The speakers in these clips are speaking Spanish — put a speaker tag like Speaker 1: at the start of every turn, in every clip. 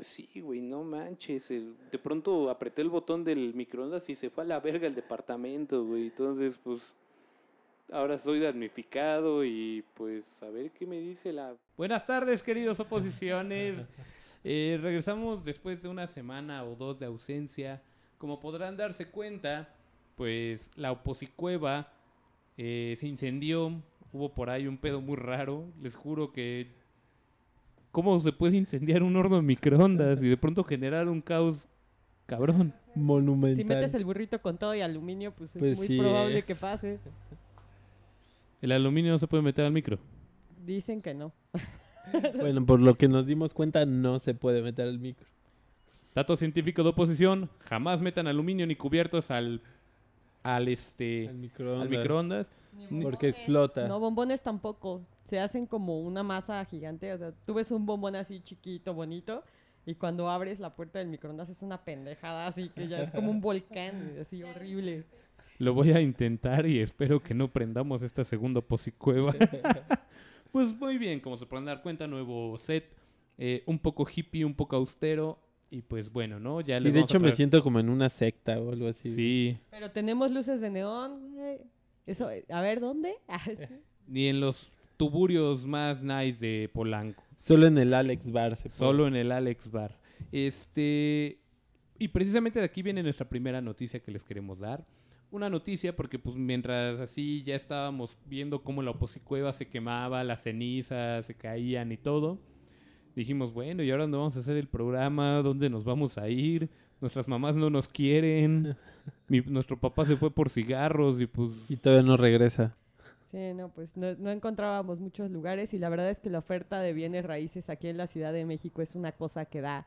Speaker 1: pues sí, güey, no manches. de pronto apreté el botón del microondas y se fue a la verga el departamento, güey. Entonces, pues, ahora soy damnificado y pues a ver qué me dice la... Buenas tardes, queridos oposiciones. Eh, regresamos después de una semana o dos de ausencia. Como podrán darse cuenta, pues la oposicueva eh, se incendió. Hubo por ahí un pedo muy raro. Les juro que... ¿Cómo se puede incendiar un horno de microondas y de pronto generar un caos cabrón?
Speaker 2: Monumental.
Speaker 3: Si metes el burrito con todo y aluminio, pues,
Speaker 2: Pues
Speaker 3: es muy
Speaker 2: sí,
Speaker 3: probable
Speaker 2: eh.
Speaker 3: que pase.
Speaker 1: El aluminio no se puede meter al micro.
Speaker 3: Dicen que no.
Speaker 2: Bueno, por lo que nos dimos cuenta, no se puede meter el micro.
Speaker 1: Dato científico de oposición, jamás metan aluminio ni cubiertos al al este
Speaker 2: Al microondas.
Speaker 1: al microondas.
Speaker 2: Porque explota.
Speaker 3: No, bombones tampoco. Se hacen como una masa gigante. O sea, tú ves un bombón así chiquito, bonito. Y cuando abres la puerta del microondas es una pendejada así que ya es como un volcán, así horrible.
Speaker 1: Lo voy a intentar y espero que no prendamos esta segunda posicueva. pues muy bien, como se pueden dar cuenta, nuevo set, eh, un poco hippie, un poco austero y pues bueno, ¿no? Ya
Speaker 2: Sí, de hecho me siento como en una secta o algo así.
Speaker 1: Sí,
Speaker 3: Pero tenemos luces de neón. Eso, a ver, ¿dónde? Ah,
Speaker 1: ni en los tuburios más nice de Polanco.
Speaker 2: Solo en el Alex Bar se puede.
Speaker 1: Solo en el Alex Bar. Este. Y precisamente de aquí viene nuestra primera noticia que les queremos dar. Una noticia porque pues mientras así ya estábamos viendo cómo la oposicueva se quemaba, las cenizas se caían y todo, dijimos, bueno, ¿y ahora dónde vamos a hacer el programa? ¿Dónde nos vamos a ir? Nuestras mamás no nos quieren. Mi- nuestro papá se fue por cigarros y pues...
Speaker 2: Y todavía no regresa.
Speaker 3: Sí, no, pues no, no encontrábamos muchos lugares y la verdad es que la oferta de bienes raíces aquí en la Ciudad de México es una cosa que da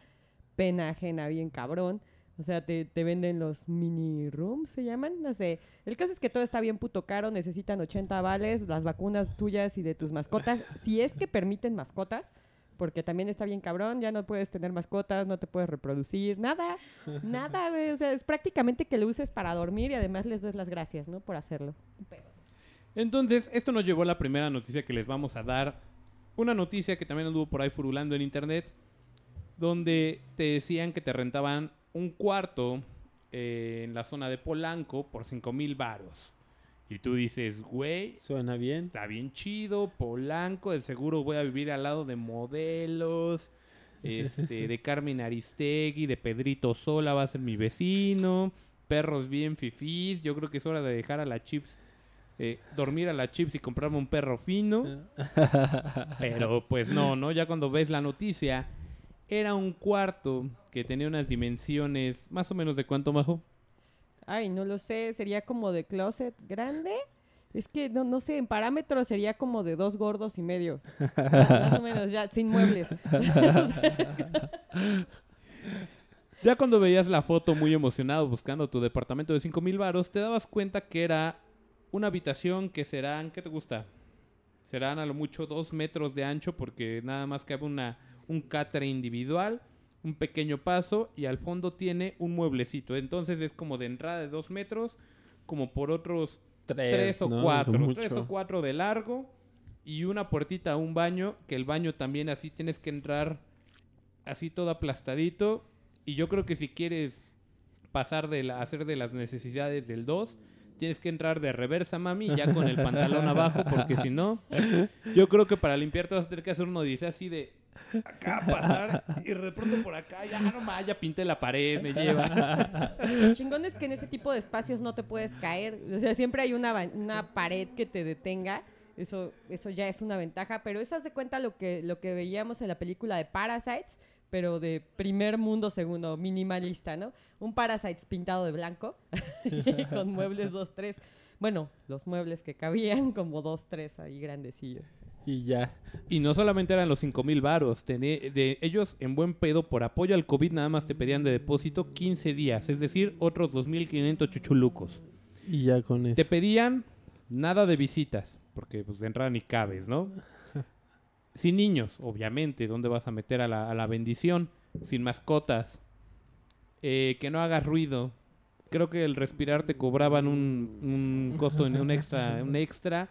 Speaker 3: pena ajena bien cabrón. O sea, te, te venden los mini rooms, se llaman, no sé. El caso es que todo está bien puto caro, necesitan 80 vales, las vacunas tuyas y de tus mascotas, si es que permiten mascotas, porque también está bien cabrón, ya no puedes tener mascotas, no te puedes reproducir, nada, nada, güey. O sea, es prácticamente que lo uses para dormir y además les des las gracias, ¿no? Por hacerlo.
Speaker 1: Entonces, esto nos llevó a la primera noticia que les vamos a dar. Una noticia que también anduvo por ahí furulando en internet, donde te decían que te rentaban un cuarto eh, en la zona de Polanco por 5 mil varos. Y tú dices, güey,
Speaker 2: Suena bien.
Speaker 1: está bien chido, Polanco, de seguro voy a vivir al lado de modelos, este, de Carmen Aristegui, de Pedrito Sola, va a ser mi vecino, perros bien fifís, yo creo que es hora de dejar a la Chips, eh, dormir a la Chips y comprarme un perro fino, pero pues no, ¿no? Ya cuando ves la noticia, era un cuarto que tenía unas dimensiones más o menos de cuánto, Majo.
Speaker 3: Ay, no lo sé, sería como de closet grande. Es que no, no sé, en parámetros sería como de dos gordos y medio. Más o menos, ya, sin muebles.
Speaker 1: Ya cuando veías la foto muy emocionado buscando tu departamento de 5 mil varos, te dabas cuenta que era una habitación que serán, ¿qué te gusta? Serán a lo mucho dos metros de ancho porque nada más cabe una, un catre individual, un pequeño paso y al fondo tiene un mueblecito. Entonces es como de entrada de dos metros, como por otros tres, o
Speaker 2: ¿no?
Speaker 1: cuatro,
Speaker 2: Mucho.
Speaker 1: tres o cuatro de largo y una puertita a un baño, que el baño también así tienes que entrar así todo aplastadito y yo creo que si quieres pasar de la, hacer de las necesidades del 2, tienes que entrar de reversa, mami, ya con el pantalón abajo, porque si no, yo creo que para limpiar te vas a tener que hacer uno dice así de acá pasar y de pronto por acá, ya no más, ya pinté la pared, me lleva.
Speaker 3: Lo chingón es que en ese tipo de espacios no te puedes caer. O sea, siempre hay una, una pared que te detenga. Eso, eso ya es una ventaja. Pero eso haz de cuenta lo que, lo que veíamos en la película de Parasites, pero de primer mundo, segundo, minimalista, ¿no? Un Parasites pintado de blanco, con muebles 2-3. Bueno, los muebles que cabían como 2-3 ahí grandecillos.
Speaker 2: Y ya.
Speaker 1: Y no solamente eran los 5 mil varos, tené- de ellos en buen pedo por apoyo al COVID nada más te pedían de depósito 15 días, es decir, otros 2.500 chuchulucos.
Speaker 2: Y ya con eso.
Speaker 1: Te pedían nada de visitas, porque pues de entrada ni cabes, ¿no? Sin niños, obviamente, ¿dónde vas a meter a la, a la bendición? Sin mascotas. Eh, que no hagas ruido. Creo que el respirar te cobraban un, un costo, un extra, un extra.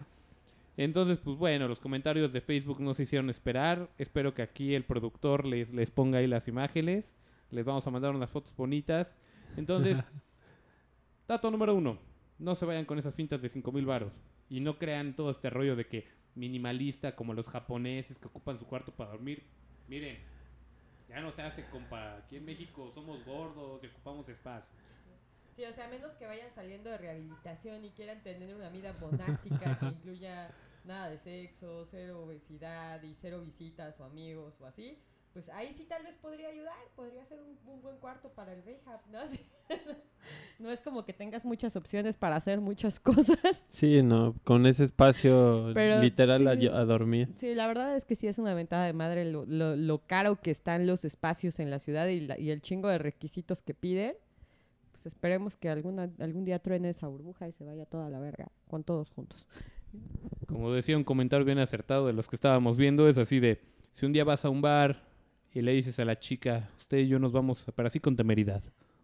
Speaker 1: Entonces, pues bueno, los comentarios de Facebook no se hicieron esperar. Espero que aquí el productor les, les ponga ahí las imágenes. Les vamos a mandar unas fotos bonitas. Entonces, dato número uno. No se vayan con esas fintas de 5 mil varos. Y no crean todo este rollo de que minimalista como los japoneses que ocupan su cuarto para dormir. Miren, ya no se hace, compa. Aquí en México somos gordos y ocupamos espacio.
Speaker 3: Sí, o sea, a menos que vayan saliendo de rehabilitación y quieran tener una vida monástica que incluya nada de sexo, cero obesidad y cero visitas o amigos o así, pues ahí sí tal vez podría ayudar, podría ser un, un buen cuarto para el rehab, ¿no? No es como que tengas muchas opciones para hacer muchas cosas.
Speaker 2: Sí, no, con ese espacio
Speaker 3: Pero
Speaker 2: literal a,
Speaker 3: sí.
Speaker 2: a dormir.
Speaker 3: Sí, la verdad es que sí es una ventada de madre lo, lo- lo caro que están los espacios en la ciudad y, la- y el chingo de requisitos que piden. Pues esperemos que alguna, algún día truene esa burbuja y se vaya toda la verga con todos juntos.
Speaker 1: Como decía un comentario bien acertado de los que estábamos viendo, es así de, si un día vas a un bar y le dices a la chica, usted y yo nos vamos, pero así con temeridad,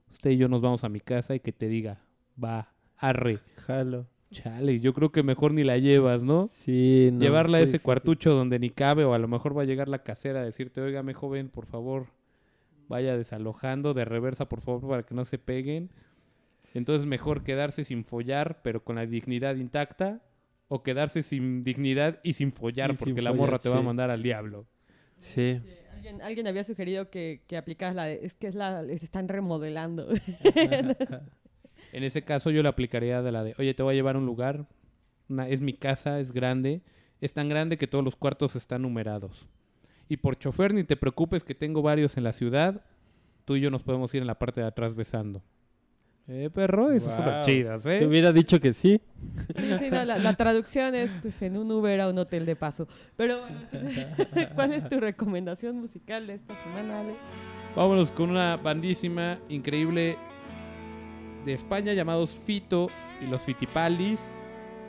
Speaker 1: usted y yo nos vamos a mi casa y que te diga, va, arre,
Speaker 2: Jalo.
Speaker 1: chale, yo creo que mejor ni la llevas, ¿no?
Speaker 2: Sí, no.
Speaker 1: Llevarla a ese
Speaker 2: difícil.
Speaker 1: cuartucho donde ni cabe o a lo mejor va a llegar la casera a decirte, oígame joven, por favor, vaya desalojando de reversa, por favor, para que no se peguen. Entonces mejor quedarse sin follar, pero con la dignidad intacta, o quedarse sin dignidad y sin follar,
Speaker 2: Y sin
Speaker 1: porque la
Speaker 2: follar,
Speaker 1: morra te va a mandar al diablo.
Speaker 2: Sí.
Speaker 3: Alguien, alguien había sugerido que, que aplicaras la de, es que es la, les están remodelando.
Speaker 1: En ese caso yo le aplicaría de la de, oye, te voy a llevar a un lugar, una- es mi casa, es grande, es tan grande que todos los cuartos están numerados. Y por chofer ni te preocupes que tengo varios en la ciudad, tú y yo nos podemos ir en la parte de atrás besando. Eh, perro, eso es súper
Speaker 2: Guau.
Speaker 1: chidas,
Speaker 2: Te
Speaker 1: ¿eh?
Speaker 2: hubiera dicho que sí.
Speaker 3: Sí, sí, no, la, la traducción es pues en un Uber a un hotel de paso. Pero bueno, ¿cuál es tu recomendación musical de esta semana, Ale?
Speaker 1: Vámonos con una bandísima increíble de España llamados Fito y los Fitipaldis.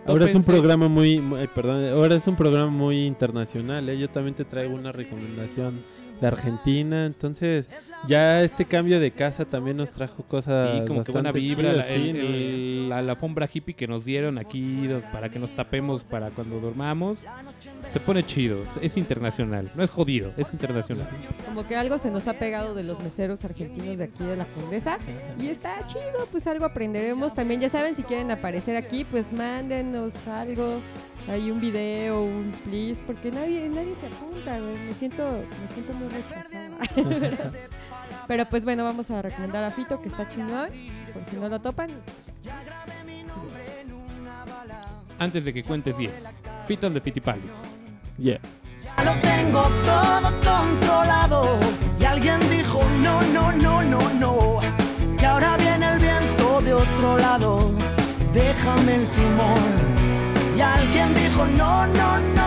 Speaker 2: Ahora es un programa muy, perdón, ahora es un programa muy internacional, ¿eh? Yo también te traigo una recomendación de Argentina, entonces ya este cambio de casa también nos trajo cosas
Speaker 1: Sí, como que buena vibra, la,
Speaker 2: chidas,
Speaker 1: el-
Speaker 2: sí, ¿no?
Speaker 1: el- la, la alfombra hippie que nos dieron aquí para que nos tapemos para cuando dormamos. Se pone chido, es internacional, no es jodido, es internacional.
Speaker 3: Como que algo se nos ha pegado de los meseros argentinos de aquí de la Condesa. Y está chido, pues algo aprenderemos. También ya saben, si quieren aparecer aquí, pues mándenos algo. Hay un video, un please, porque nadie, nadie se apunta, güey. Me siento, me siento muy rechazada. Pero pues bueno, vamos a recomendar a Fito, que está chingón. Por si no lo topan.
Speaker 1: Antes de que cuentes 10, Fito de Fitipaldis.
Speaker 2: Yeah.
Speaker 4: Ya lo tengo todo controlado. Y alguien dijo no, no, no, no, no. Que ahora viene el viento de otro lado. Déjame el timón. Dijo no, no, no.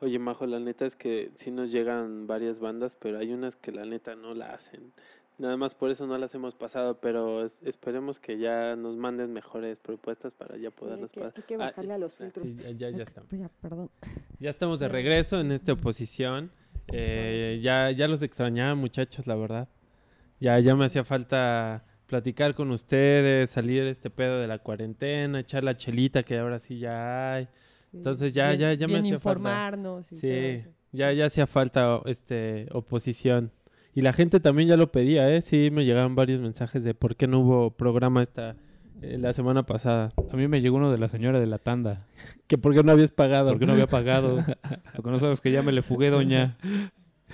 Speaker 5: Oye, Majo, la neta es que sí nos llegan varias bandas, pero hay unas que la neta no la hacen. Nada más por eso no las hemos pasado, pero es- esperemos que ya nos manden mejores propuestas para ya poderlas pasar. Ah,
Speaker 3: a los
Speaker 2: Sí, ya, ya, ya estamos.
Speaker 3: Ya, perdón.
Speaker 2: Ya estamos de regreso en esta oposición. Eh, ya, ya los extrañaba, muchachos, la verdad. Ya, ya me hacía falta platicar con ustedes, salir este pedo de la cuarentena, echar la chelita que ahora sí ya hay. Entonces ya- ya- ya me hacía falta.
Speaker 3: informarnos. y todo
Speaker 2: Sí, ya, ya hacía falta este oposición. Y la gente también ya lo pedía, ¿eh? Sí, me llegaron varios mensajes de por qué no hubo programa esta eh, la semana pasada.
Speaker 1: A mí me llegó uno de la señora de la tanda,
Speaker 2: Que por qué no habías pagado.
Speaker 1: porque no había pagado. Lo que no sabes que ya me le fugué, doña.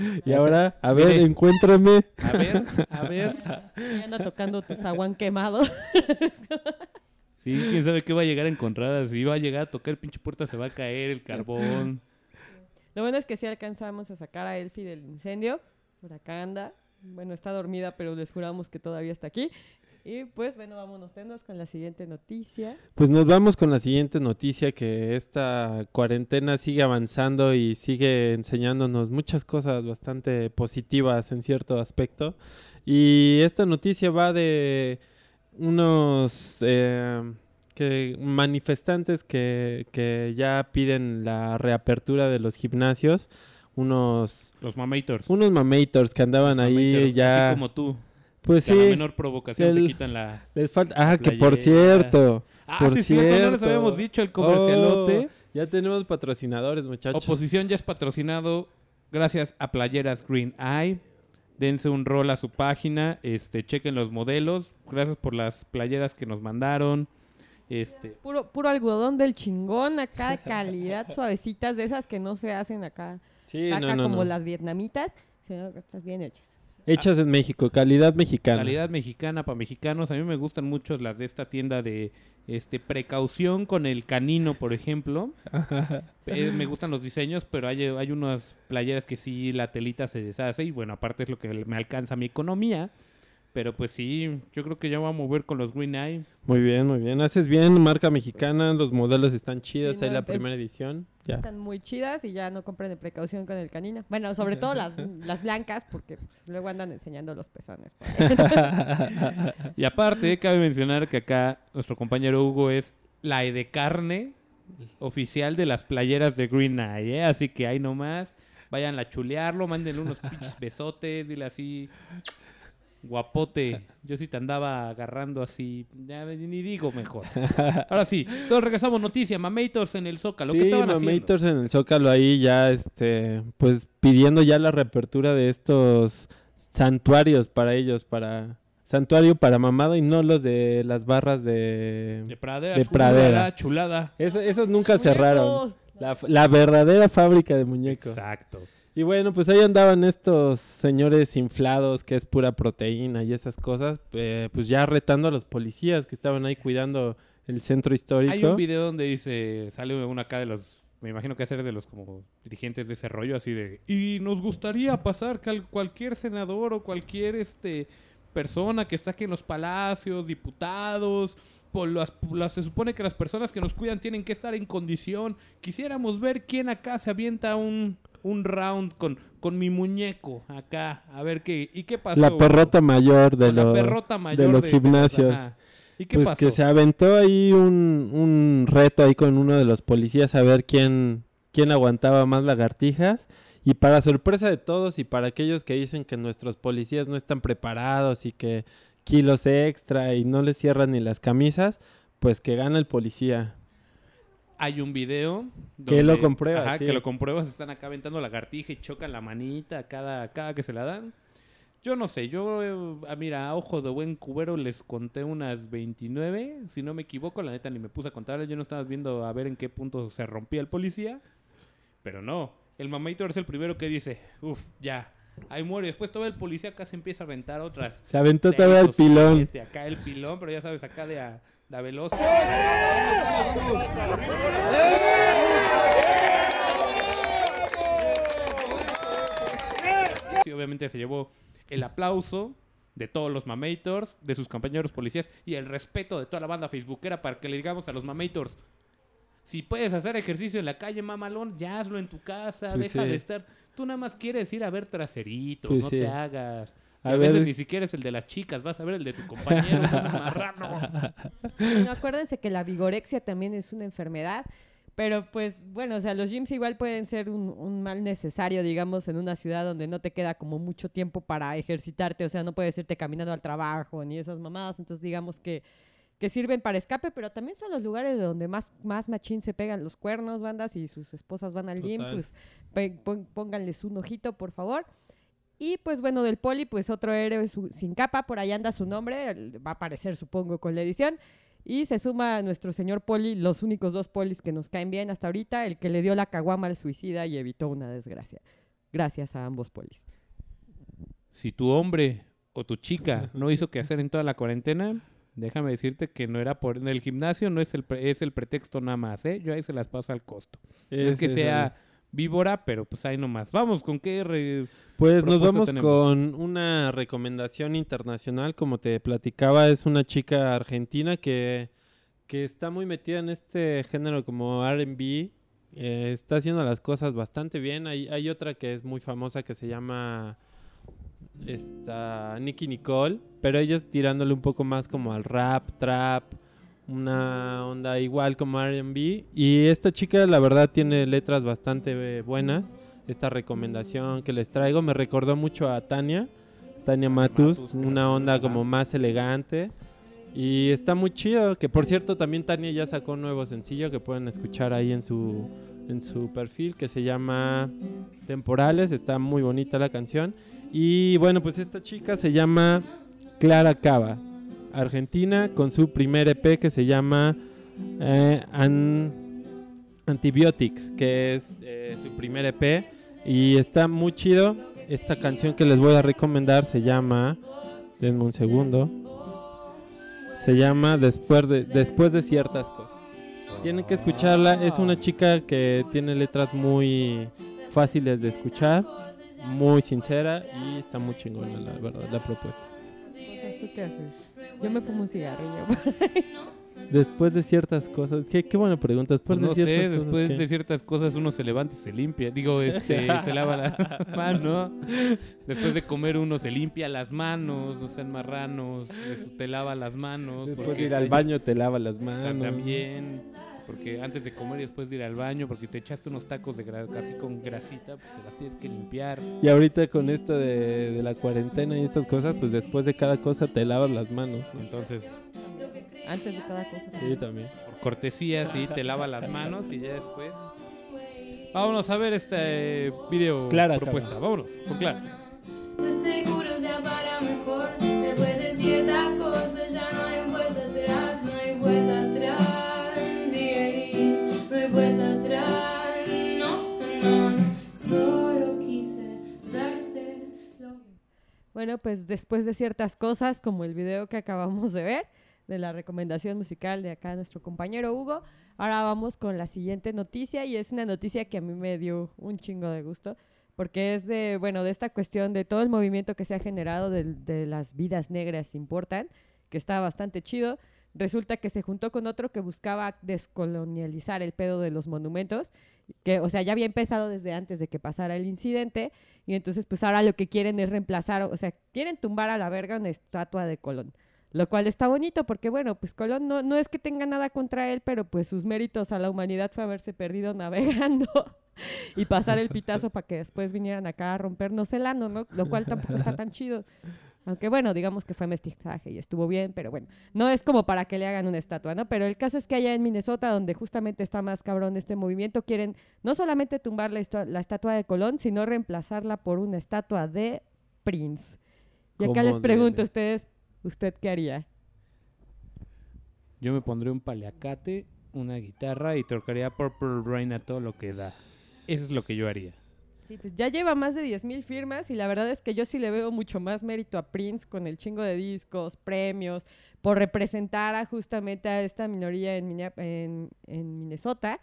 Speaker 2: Y ahora, a ver,
Speaker 1: Mire.
Speaker 2: encuéntrame.
Speaker 1: A ver, a ver.
Speaker 3: Y anda tocando tu zaguán quemado.
Speaker 1: Sí, quién sabe qué va a llegar a encontrar. Si va a llegar a tocar el pinche puerta, se va a caer el carbón.
Speaker 3: Lo bueno es que sí alcanzamos a sacar a Elfie del incendio. Por acá anda. Bueno, está dormida, pero les juramos que todavía está aquí. Y pues, bueno, vámonos tendos con la siguiente noticia.
Speaker 2: Pues nos vamos con la siguiente noticia, que esta cuarentena sigue avanzando y sigue enseñándonos muchas cosas bastante positivas en cierto aspecto. Y esta noticia va de unos eh, que, manifestantes que, que ya piden la reapertura de los gimnasios, unos,
Speaker 1: Los mamators.
Speaker 2: unos mamators que andaban ahí
Speaker 1: Mamators,
Speaker 2: ya...
Speaker 1: Así como tú.
Speaker 2: Pues
Speaker 1: que a la
Speaker 2: sí,
Speaker 1: menor provocación se quitan la...
Speaker 2: les falta... Ah, que por cierto.
Speaker 1: Ah,
Speaker 2: por
Speaker 1: sí, es cierto, no les
Speaker 2: cierto.
Speaker 1: habíamos dicho el comercialote.
Speaker 2: Oh, ya tenemos patrocinadores, muchachos.
Speaker 1: Oposición ya es patrocinado gracias a Playeras Green Eye. Dense un rol a su página, este, chequen los modelos. Gracias por las playeras que nos mandaron. Este,
Speaker 3: Puro, puro algodón del chingón acá de calidad, suavecitas, de esas que no se hacen acá,
Speaker 2: sí,
Speaker 3: acá
Speaker 2: no, no,
Speaker 3: como
Speaker 2: no.
Speaker 3: las vietnamitas, sino que están bien hechas.
Speaker 2: Hechas en México, calidad mexicana.
Speaker 1: calidad mexicana para mexicanos. A mí me gustan mucho las de esta tienda de este precaución con el canino, por ejemplo. Eh, me gustan los diseños, pero hay, hay unas playeras que sí la telita se deshace y bueno, aparte es lo que me alcanza mi economía. Pero pues sí, yo creo que ya voy a mover con los Green Eye.
Speaker 2: Muy bien, muy bien. Haces bien, marca mexicana, los modelos están chidos,
Speaker 3: Sí,
Speaker 2: ahí la primera edición. Ya.
Speaker 3: Están muy chidas y ya no compren de precaución con el canino. Bueno, sobre todo las, las blancas, porque pues, luego andan enseñando los pezones.
Speaker 1: Y aparte, cabe mencionar que acá nuestro compañero Hugo es la E de carne oficial de las playeras de Green Eye, ¿eh? Así que ahí nomás, vayan a chulearlo, mándenle unos pinches besotes, dile así, guapote. Yo sí te andaba agarrando así, ya ni digo mejor. Ahora sí, todos regresamos noticia, Mamators en el Zócalo, ¿qué
Speaker 2: sí,
Speaker 1: estaban haciendo?
Speaker 2: Mamators en el Zócalo ahí ya, este, pues pidiendo ya la reapertura de estos santuarios para ellos, para santuario para mamado y no los de las barras de...
Speaker 1: De pradera,
Speaker 2: de pradera.
Speaker 1: chulada.
Speaker 2: Eso- esos nunca cerraron. La verdadera fábrica de muñecos.
Speaker 1: Exacto.
Speaker 2: Y bueno, pues ahí andaban estos señores inflados, que es pura proteína y esas cosas, eh, pues ya retando a los policías que estaban ahí cuidando el centro histórico.
Speaker 1: Hay un video donde dice, sale uno acá de los, me imagino que hacer de los como dirigentes de ese rollo, así de, y nos gustaría pasar que al- cualquier senador o cualquier este persona que está aquí en los palacios, diputados, por las, por las- se supone que las personas que nos cuidan tienen que estar en condición. Quisiéramos ver quién acá se avienta un, un round con, con mi muñeco acá, a ver qué, ¿y qué pasó?
Speaker 2: la perrota mayor de,
Speaker 1: la
Speaker 2: los
Speaker 1: perrota mayor
Speaker 2: los gimnasios.
Speaker 1: ajá. ¿Y qué
Speaker 2: pues
Speaker 1: pasó?
Speaker 2: que se aventó ahí un, un reto ahí con uno de los policías a ver quién, quién aguantaba más lagartijas. Y para sorpresa de todos y para aquellos que dicen que nuestros policías no están preparados y que kilos extra y no les cierran ni las camisas, pues que gana el policía.
Speaker 1: Hay un video
Speaker 2: Que lo compruebas,
Speaker 1: ajá,
Speaker 2: sí.
Speaker 1: que lo compruebas están acá aventando lagartija y chocan la manita cada cada que se la dan yo no sé yo eh, mira a ojo de buen cubero les conté unas 29 si no me equivoco la neta ni me puse a contarles yo no estaba viendo a ver en qué punto se rompía el policía pero no el mamator es el primero que dice uff ya ahí muere después todo el policía acá se empieza a aventar otras
Speaker 2: Se aventó
Speaker 1: seis
Speaker 2: todavía
Speaker 1: o
Speaker 2: el pilón.
Speaker 1: acá el pilón pero ya sabes acá de a, de a veloz. Sí, obviamente se llevó el aplauso de todos los mamators, de sus compañeros policías y el respeto de toda la banda facebookera para que le digamos a los mamators, si puedes hacer ejercicio en la calle, mamalón, ya hazlo en tu casa,
Speaker 2: Pues
Speaker 1: deja
Speaker 2: sí.
Speaker 1: de estar. Tú nada más quieres ir a ver traseritos,
Speaker 2: Pues
Speaker 1: no
Speaker 2: sí.
Speaker 1: te hagas.
Speaker 2: A
Speaker 1: A, veces
Speaker 2: ver.
Speaker 1: ni siquiera es el de las chicas, vas a ver el de tu compañero, no seas marrano.
Speaker 3: Bueno, acuérdense que la vigorexia también es una enfermedad, pero pues bueno, o sea, los gyms igual pueden ser un, un mal necesario, digamos, en una ciudad donde no te queda como mucho tiempo para ejercitarte, o sea, no puedes irte caminando al trabajo ni esas mamadas, entonces digamos que, que sirven para escape, pero también son los lugares donde más, más machín se pegan los cuernos, bandas, y sus esposas van al gym, pues pónganles un ojito, por favor. Y pues bueno, del poli, pues otro héroe su- sin capa, por ahí anda su nombre, va a aparecer supongo con la edición. Y se suma a nuestro señor poli, los únicos dos polis que nos caen bien hasta ahorita, el que le dio la caguama al suicida y evitó una desgracia. Gracias a ambos polis.
Speaker 1: Si tu hombre o tu chica no hizo que hacer en toda la cuarentena, déjame decirte que no era por en el gimnasio, no es el pre- es el pretexto nada más, ¿eh? Yo ahí se las paso al costo. No es que sea víbora, pero pues ahí nomás. Vamos, ¿con qué re-
Speaker 2: Pues nos vamos
Speaker 1: tenemos?
Speaker 2: con una recomendación internacional, como te platicaba, es una chica argentina que, que está muy metida en este género como RB, eh, está haciendo las cosas bastante bien. Hay, hay otra que es muy famosa que se llama esta, Nicky Nicole, pero ella es tirándole un poco más como al rap, trap, una onda igual como RB. Y esta chica la verdad tiene letras bastante eh, buenas esta recomendación que les traigo me recordó mucho a Tania. Tania Matus,
Speaker 1: Matus,
Speaker 2: una onda como más elegante. Y está muy chido, que por cierto también Tania ya sacó un nuevo sencillo que pueden escuchar ahí en su, en su perfil que se llama Temporales, está muy bonita la canción. Y bueno, pues esta chica se llama Clara Cava, argentina, con su primer EP que se llama eh, An- Antibiotics, que es eh, su primer EP. Y está muy chido. Esta canción que les voy a recomendar se llama. Denme un segundo. Se llama Después de, Después de ciertas cosas. Tienen que escucharla. Es una chica que tiene letras muy fáciles de escuchar, muy sincera y está muy chingona, la verdad, la propuesta.
Speaker 3: Cosas, ¿Tú qué haces? Yo me fumo un cigarrillo.
Speaker 2: Después de ciertas cosas. Qué, qué buena pregunta. Después
Speaker 1: Pues no
Speaker 2: de
Speaker 1: sé,
Speaker 2: ciertas cosas,
Speaker 1: después de ciertas cosas uno se levanta y se limpia. Digo, este, se lava la mano. Después de comer uno se limpia las manos, no sean marranos. Te lava las manos.
Speaker 2: Después
Speaker 1: porque
Speaker 2: de ir al
Speaker 1: está-
Speaker 2: baño te lava las manos.
Speaker 1: También. Porque antes de comer y después de ir al baño, porque te echaste unos tacos de casi con grasita, pues te las tienes que limpiar.
Speaker 2: Y ahorita con esto de, de la cuarentena y estas cosas, pues después de cada cosa te lavas las manos. ¿no?
Speaker 1: Entonces,
Speaker 3: Antes de cada cosa.
Speaker 2: Sí, también.
Speaker 1: por cortesía, sí, te lava las manos y ya después. Vámonos a ver este video
Speaker 2: Clara,
Speaker 1: propuesta. Vámonos, con Clara.
Speaker 6: De seguro sea para mejor. Después de ciertas cosas ya no hay vuelta atrás, no hay vuelta atrás. Sigue ahí, no hay vuelta atrás. No, no, no. Solo quise darte lo
Speaker 3: Bueno, pues después de ciertas cosas, como el video que acabamos de ver, de la recomendación musical de acá nuestro compañero Hugo, ahora vamos con la siguiente noticia y es una noticia que a mí me dio un chingo de gusto porque es de, bueno, de esta cuestión de todo el movimiento que se ha generado de, las vidas negras importan, que está bastante chido. Resulta que se juntó con otro que buscaba descolonializar el pedo de los monumentos, que, o sea, ya había empezado desde antes de que pasara el incidente, y entonces pues ahora lo que quieren es reemplazar, o sea, quieren tumbar a la verga una estatua de Colón. Lo cual está bonito porque, bueno, pues Colón no, no es que tenga nada contra él, pero pues sus méritos a la humanidad fue haberse perdido navegando y pasar el pitazo para que después vinieran acá a rompernos el ano, ¿no? Lo cual tampoco está tan chido. Aunque bueno, digamos que fue mestizaje y estuvo bien, pero bueno, no es como para que le hagan una estatua, ¿no? Pero el caso es que allá en Minnesota, donde justamente está más cabrón este movimiento, quieren no solamente tumbar la, la estatua de Colón, sino reemplazarla por una estatua de Prince. Y acá
Speaker 2: ¿Cómo
Speaker 3: les pregunto a ustedes, ¿usted qué haría?
Speaker 1: Yo me pondré un paliacate, una guitarra y tocaría Purple Rain a todo lo que da. Eso es lo que yo haría.
Speaker 3: Sí, pues ya lleva más de 10.000 firmas y la verdad es que yo sí le veo mucho más mérito a Prince con el chingo de discos, premios, por representar a justamente a esta minoría en, en, en Minnesota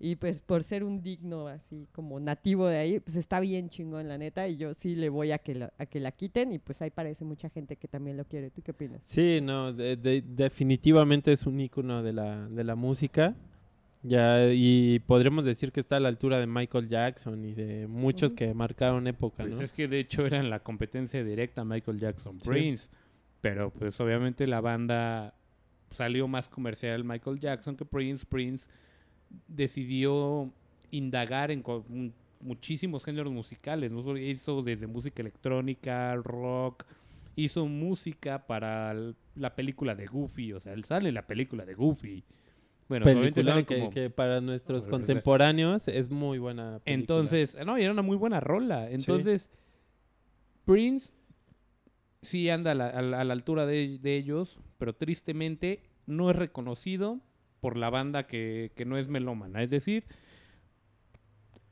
Speaker 3: y pues por ser un digno así como nativo de ahí, pues está bien chingón la neta y yo sí le voy a que la, a que la quiten y pues ahí parece mucha gente que también lo quiere. ¿Tú qué opinas?
Speaker 2: Sí, no, de- de- definitivamente es un ícono de la, de la música. Ya, y podremos decir que está a la altura de Michael Jackson y de muchos
Speaker 3: Ujú.
Speaker 2: que marcaron época,
Speaker 1: Pues
Speaker 2: ¿no?
Speaker 1: es que de hecho eran la competencia directa Michael Jackson,
Speaker 2: Sí.
Speaker 1: Prince. Pero pues obviamente la banda salió más comercial Michael Jackson que Prince. Prince decidió indagar en muchísimos géneros musicales. Hizo desde música electrónica, rock, hizo música para la película de Goofy. O sea, él sale en la película de Goofy. Bueno,
Speaker 2: Película que,
Speaker 1: como-
Speaker 2: que para nuestros
Speaker 1: Bueno,
Speaker 2: contemporáneos es muy buena película.
Speaker 1: Entonces, no, y era una muy buena rola. Entonces, Prince sí anda a la, a la- a la altura de, de ellos, pero tristemente no es reconocido por la banda que, que no es melómana. Es decir,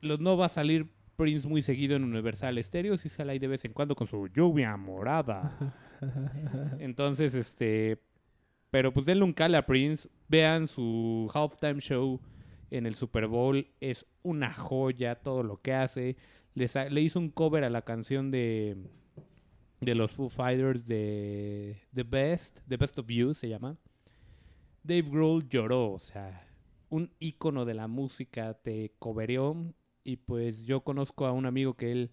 Speaker 1: los, no va a salir Prince muy seguido en Universal Stereo, sí sale ahí de vez en cuando con su lluvia morada. Entonces, este. Pero pues denle un cale a Prince. Vean su halftime show en el Super Bowl. Es una joya todo lo que hace. Le, sa- le hizo un cover a la canción de. De los Foo Fighters de The Best. The Best of You se llama. Dave Grohl lloró. O sea, un ícono de la música te cobereó. Y pues yo conozco a un amigo que él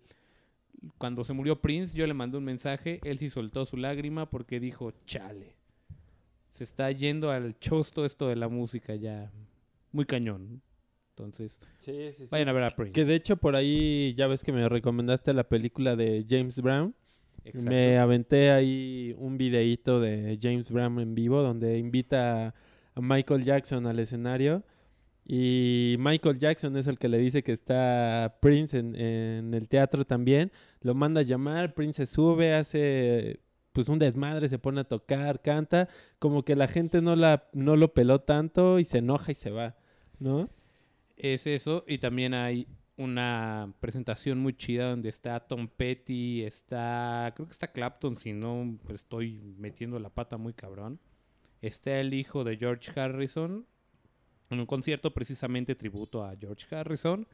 Speaker 1: cuando se murió Prince, yo le mandé un mensaje, él sí soltó su lágrima porque dijo, chale, se está yendo al chosto esto de la música ya, muy cañón. Entonces,
Speaker 2: Sí, sí, sí.
Speaker 1: vayan a ver a Prince.
Speaker 2: Que de hecho por ahí ya ves que me recomendaste la película de James Brown.
Speaker 1: Exacto.
Speaker 2: Me aventé ahí un videíto de James Brown en vivo donde invita a, Michael Jackson al escenario y Michael Jackson es el que le dice que está Prince en, en el teatro también. Lo manda a llamar, Prince se sube, hace pues un desmadre, se pone a tocar, canta, como que la gente no, la, no lo peló tanto y se enoja y se va, ¿no?
Speaker 1: Es eso, y también hay una presentación muy chida donde está Tom Petty, está, creo que está Clapton, si no pues, estoy metiendo la pata muy cabrón. Está el hijo de George Harrison, en un concierto precisamente tributo a George Harrison.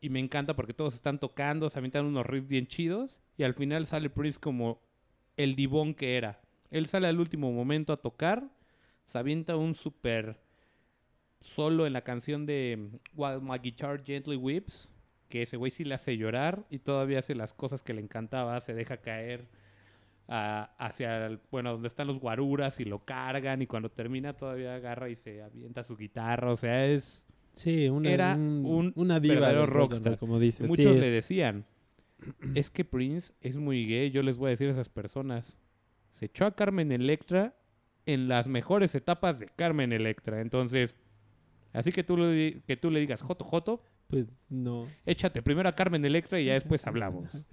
Speaker 1: Y me encanta porque todos están tocando, se avientan unos riffs bien chidos. Y al final sale Prince como el divón que era. Él sale al último momento a tocar, se avienta un super solo en la canción de While My Guitar Gently Weeps, que ese güey sí le hace llorar y todavía hace las cosas que le encantaba, se deja caer hacia, el- bueno, donde están los guaruras y lo cargan y cuando termina todavía agarra y se avienta su guitarra, o sea, es...
Speaker 2: Sí, una,
Speaker 1: Era
Speaker 2: un-
Speaker 1: un
Speaker 2: una diva
Speaker 1: verdadero
Speaker 2: rock
Speaker 1: rockstar.
Speaker 2: como dices.
Speaker 1: Muchos
Speaker 2: sí.
Speaker 1: le decían, es que Prince es muy gay, yo les voy a decir a esas personas, se echó a Carmen Electra en las mejores etapas de Carmen Electra, entonces, así que tú, le, que tú le digas, Joto, Joto,
Speaker 2: Pues no.
Speaker 1: échate primero a Carmen Electra y ya después hablamos.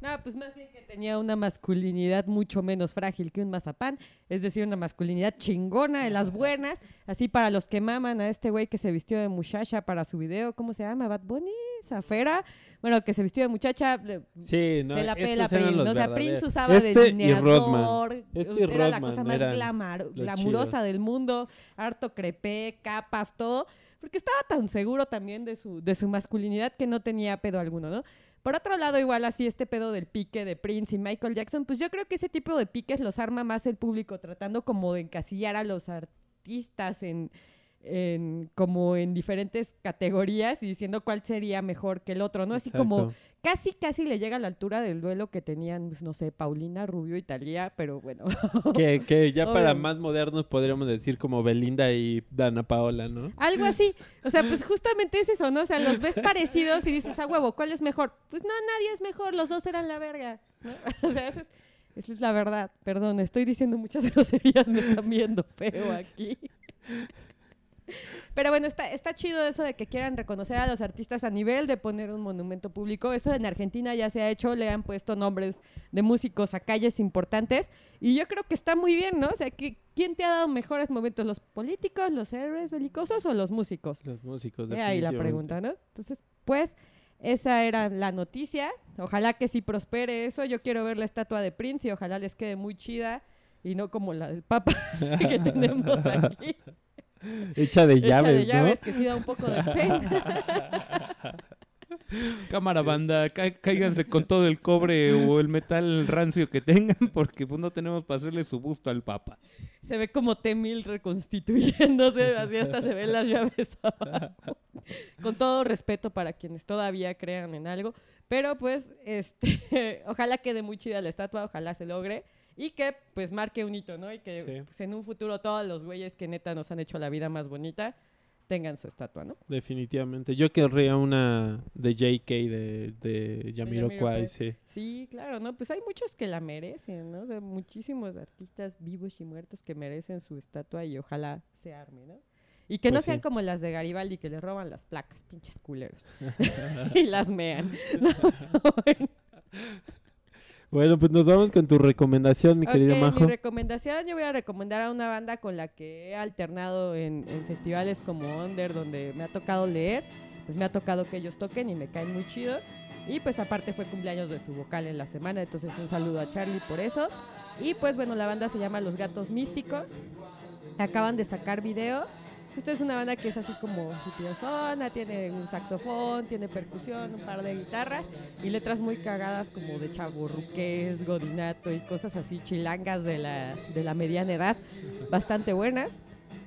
Speaker 3: No, pues más bien que tenía una masculinidad mucho menos frágil que un mazapán, es decir, una masculinidad chingona de las buenas, así para los que maman a este güey que se vistió de muchacha para su video, ¿cómo se llama? Bad Bunny, Zafera, bueno, que se vistió de muchacha,
Speaker 2: Sí, no.
Speaker 3: se la pela
Speaker 2: eran
Speaker 3: Prince,
Speaker 2: los
Speaker 3: ¿no? O sea,
Speaker 2: verdaderos.
Speaker 3: Prince usaba
Speaker 2: Este y
Speaker 3: delineador,
Speaker 2: Rodman. Este
Speaker 3: era la cosa más glamar- glamurosa
Speaker 2: chidos.
Speaker 3: del mundo, harto crepé, capas, todo, porque estaba tan seguro también de su, de su masculinidad que no tenía pedo alguno, ¿no? Por otro lado, igual así este pedo del pique de Prince y Michael Jackson, pues yo creo que ese tipo de piques los arma más el público, tratando como de encasillar a los artistas en, en- como en diferentes categorías y diciendo cuál sería mejor que el otro, ¿no? Así como casi, casi le llega a la altura del duelo que tenían, pues, no sé, Paulina Rubio y Talía, pero bueno.
Speaker 2: Que, que ya para más modernos podríamos decir como Belinda y Dana Paola, ¿no?
Speaker 3: Algo así. O sea, pues justamente es eso, ¿no? O sea, los ves parecidos y dices, a huevo, ¿cuál es mejor? Pues no, nadie es mejor, los dos eran la verga. ¿no? O sea, esa es, esa es la verdad. Perdón, estoy diciendo muchas groserías, me están viendo feo aquí. Pero bueno, está, está chido eso de que quieran reconocer a los artistas a nivel de poner un monumento público. Eso en Argentina ya se ha hecho, le han puesto nombres de músicos a calles importantes. Y yo creo que está muy bien, ¿no? O sea, que, ¿quién te ha dado mejores momentos? ¿Los políticos, los héroes belicosos o los músicos?
Speaker 2: Los músicos.
Speaker 3: He ahí la pregunta, ¿no? Entonces, pues, esa era la noticia. Ojalá que sí prospere eso. Yo quiero ver la estatua de Prince y ojalá les quede muy chida y no como la del Papa que tenemos aquí.
Speaker 2: Hecha de
Speaker 3: Hecha
Speaker 2: llaves,
Speaker 3: de llaves,
Speaker 2: ¿no?
Speaker 3: que sí da un poco de pena.
Speaker 1: Cámara banda, cá- cáiganse con todo el cobre o el metal rancio que tengan porque pues no tenemos para hacerle su busto al papa.
Speaker 3: Se ve como T-1000 reconstituyéndose, así hasta se ven las llaves abajo. Con todo respeto para quienes todavía crean en algo, pero pues este ojalá quede muy chida la estatua, ojalá se logre y que pues marque un hito, ¿no? Y que
Speaker 2: Sí.
Speaker 3: pues, en un futuro todos los güeyes que neta nos han hecho la vida más bonita tengan su estatua, ¿no?
Speaker 2: Definitivamente. Yo querría una de JK de, de.
Speaker 3: Jamiroquai,
Speaker 2: sí.
Speaker 3: Sí, claro, ¿no? Pues hay muchos que la merecen, ¿no? O sea, muchísimos artistas vivos y muertos que merecen su estatua y ojalá se arme, ¿no? Y que no
Speaker 2: Pues
Speaker 3: sean
Speaker 2: sí.
Speaker 3: como las de Garibaldi que les roban las placas, pinches culeros. y las mean. No, bueno.
Speaker 2: Bueno, pues nos vamos con tu recomendación, mi querido
Speaker 3: Ok,
Speaker 2: Majo.
Speaker 3: Mi recomendación, yo voy a recomendar a una banda con la que he alternado en, en festivales como Under, donde me ha tocado leer. Pues me ha tocado que ellos toquen y me caen muy chido. Y pues aparte fue cumpleaños de su vocal en la semana, entonces un saludo a Charlie por eso. Y pues bueno, la banda se llama Los Gatos Místicos. Acaban de sacar video. Esta es una banda que es así como zona, tiene un saxofón, tiene percusión, un par de guitarras y letras muy cagadas como de chaburruques, godinato y cosas así chilangas de la, de la mediana edad, bastante buenas.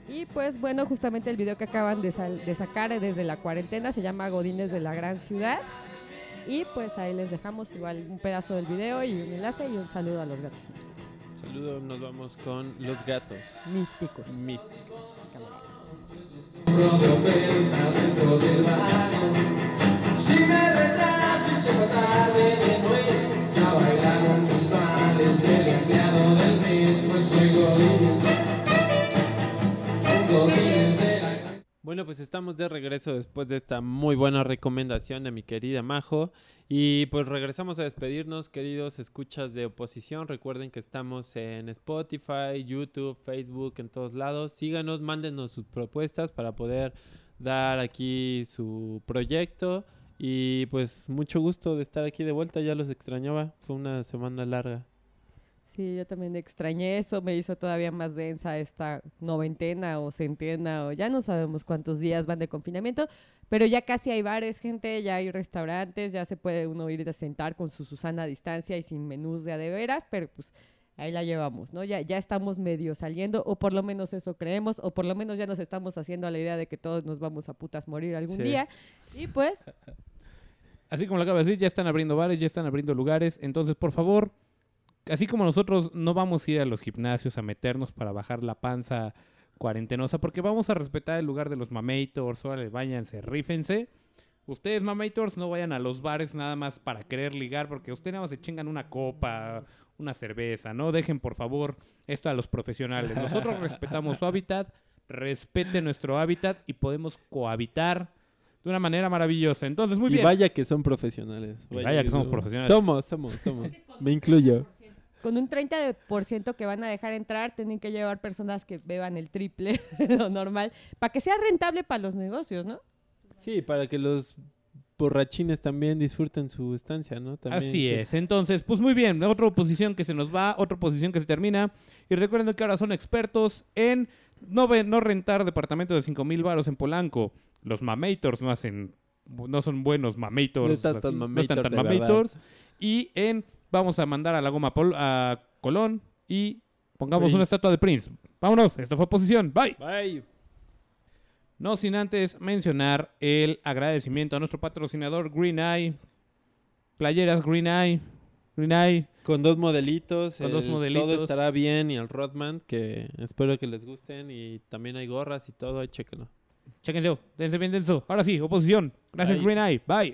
Speaker 3: Y pues bueno, justamente el video que acaban de, sal- de sacar desde la cuarentena se llama Godines de la Gran Ciudad. Y pues ahí les dejamos igual un pedazo del video y un enlace y un saludo a los gatos.
Speaker 2: Saludo, nos vamos con los gatos
Speaker 3: místicos.
Speaker 2: místicos.
Speaker 7: Si me retraso y llego tarde, me
Speaker 2: Bueno, pues estamos de regreso después de esta muy buena recomendación de mi querida Majo. Y pues regresamos a despedirnos, queridos escuchas de oposición. Recuerden que estamos en Spotify, YouTube, Facebook, en todos lados. Síganos, mándenos sus propuestas para poder dar aquí su proyecto. Y pues mucho gusto de estar aquí de vuelta, ya los extrañaba. Fue una semana larga.
Speaker 3: Sí, yo también extrañé eso, me hizo todavía más densa esta noventena o centena o ya no sabemos cuántos días van de confinamiento, pero ya casi hay bares, gente, ya hay restaurantes, ya se puede uno ir a sentar con su Susana a distancia y sin menús de a de veras, pero pues ahí la llevamos, ¿no? Ya, ya estamos medio saliendo, o por lo menos eso creemos, o por lo menos ya nos estamos haciendo a la idea de que todos nos vamos a putas morir algún
Speaker 2: Sí.
Speaker 3: día, y pues
Speaker 1: Así como lo acabo de decir, ya están abriendo bares, ya están abriendo lugares. Entonces, por favor, así como nosotros no vamos a ir a los gimnasios a meternos para bajar la panza cuarentenosa, porque vamos a respetar el lugar de los mamators, órale, váyanse, rífense. Ustedes, mamators, no vayan a los bares nada más para querer ligar, porque ustedes nada más se chingan una copa, una cerveza, ¿no? Dejen, por favor, esto a los profesionales. Nosotros respetamos su hábitat, respete nuestro hábitat y podemos cohabitar de una manera maravillosa. Entonces, muy
Speaker 2: y
Speaker 1: bien.
Speaker 2: vaya que son profesionales.
Speaker 1: Y vaya que somos profesionales.
Speaker 2: Somos, somos, somos. Me incluyo.
Speaker 3: Con un 30% que van a dejar entrar, tienen que llevar personas que beban el triple lo normal, para que sea rentable para los negocios, ¿no?
Speaker 2: Sí, para que los borrachines también disfruten su estancia, ¿no? También
Speaker 1: Así es. Entonces, pues muy bien. Otra oposición que se nos va, otra oposición que se termina. Y recuerden que ahora son expertos en no, no rentar departamentos de 5 mil baros en Polanco. Los mamators no hacen, no son buenos mamators.
Speaker 2: No están tan
Speaker 1: así, no
Speaker 2: mamators
Speaker 1: están tan mamators. Y en, vamos a mandar a la goma Pol- a Colón y pongamos
Speaker 2: Prince.
Speaker 1: una estatua de Prince. Vámonos, esto fue oposición. Bye.
Speaker 2: Bye.
Speaker 1: No sin antes mencionar el agradecimiento a nuestro patrocinador Green Eye. Playeras Green Eye. Green Eye.
Speaker 2: Con dos modelitos.
Speaker 1: Con dos
Speaker 2: el
Speaker 1: modelitos.
Speaker 2: Todo estará bien. Y el Rodman, que espero que les gusten. Y también hay gorras y todo. Ahí chéquenlo.
Speaker 1: Chéquenlo, dense bien denso. Ahora sí, oposición. Gracias
Speaker 2: Bye.
Speaker 1: Green Eye. Bye.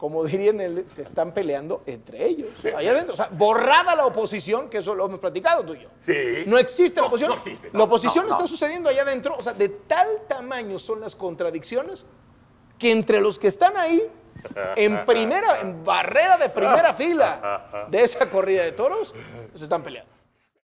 Speaker 8: Como dirían, el- se están peleando entre ellos, allá adentro. O sea, borrada la oposición, que eso lo hemos platicado tú y yo.
Speaker 9: Sí.
Speaker 8: No existe la oposición.
Speaker 9: no existe, no,
Speaker 8: la oposición está sucediendo allá adentro. O sea, de tal tamaño son las contradicciones que entre los que están ahí, en primera, en barrera de primera fila de esa corrida de toros, se están peleando.